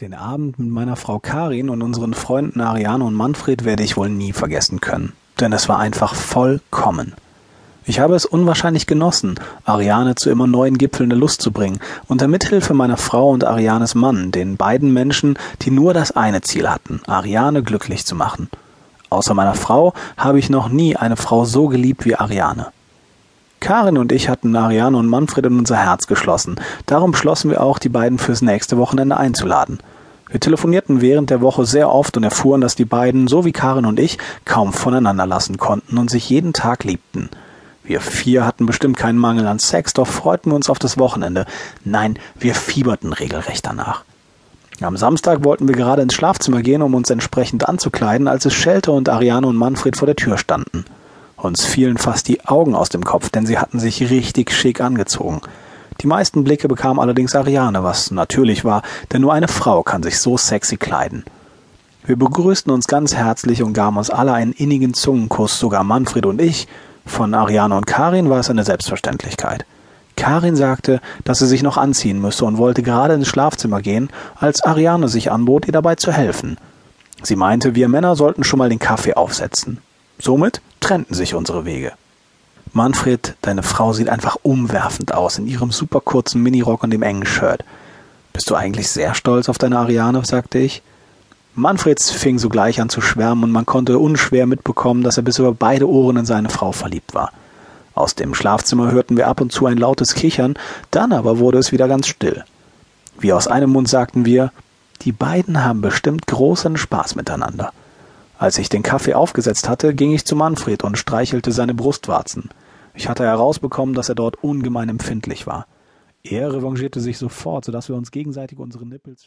Den Abend mit meiner Frau Karin und unseren Freunden Ariane und Manfred werde ich wohl nie vergessen können, denn es war einfach vollkommen. Ich habe es unwahrscheinlich genossen, Ariane zu immer neuen Gipfeln der Lust zu bringen, unter Mithilfe meiner Frau und Arianes Mann, den beiden Menschen, die nur das eine Ziel hatten, Ariane glücklich zu machen. Außer meiner Frau habe ich noch nie eine Frau so geliebt wie Ariane. Karin und ich hatten Ariane und Manfred in unser Herz geschlossen. Darum beschlossen wir auch, die beiden fürs nächste Wochenende einzuladen. Wir telefonierten während der Woche sehr oft und erfuhren, dass die beiden, so wie Karin und ich, kaum voneinander lassen konnten und sich jeden Tag liebten. Wir vier hatten bestimmt keinen Mangel an Sex, doch freuten wir uns auf das Wochenende. Nein, wir fieberten regelrecht danach. Am Samstag wollten wir gerade ins Schlafzimmer gehen, um uns entsprechend anzukleiden, als es Schelte und Ariane und Manfred vor der Tür standen. Uns fielen fast die Augen aus dem Kopf, denn sie hatten sich richtig schick angezogen. Die meisten Blicke bekam allerdings Ariane, was natürlich war, denn nur eine Frau kann sich so sexy kleiden. Wir begrüßten uns ganz herzlich und gaben uns alle einen innigen Zungenkuss, sogar Manfred und ich. Von Ariane und Karin war es eine Selbstverständlichkeit. Karin sagte, dass sie sich noch anziehen müsse und wollte gerade ins Schlafzimmer gehen, als Ariane sich anbot, ihr dabei zu helfen. Sie meinte, wir Männer sollten schon mal den Kaffee aufsetzen. Somit trennten sich unsere Wege. Manfred, deine Frau sieht einfach umwerfend aus in ihrem super kurzen Minirock und dem engen Shirt. Bist du eigentlich sehr stolz auf deine Ariane? sagte ich. Manfreds fing sogleich an zu schwärmen und man konnte unschwer mitbekommen, dass er bis über beide Ohren in seine Frau verliebt war. Aus dem Schlafzimmer hörten wir ab und zu ein lautes Kichern, dann aber wurde es wieder ganz still. Wie aus einem Mund sagten wir, die beiden haben bestimmt großen Spaß miteinander. Als ich den Kaffee aufgesetzt hatte, ging ich zu Manfred und streichelte seine Brustwarzen. Ich hatte herausbekommen, dass er dort ungemein empfindlich war. Er revanchierte sich sofort, so dass wir uns gegenseitig unsere Nippels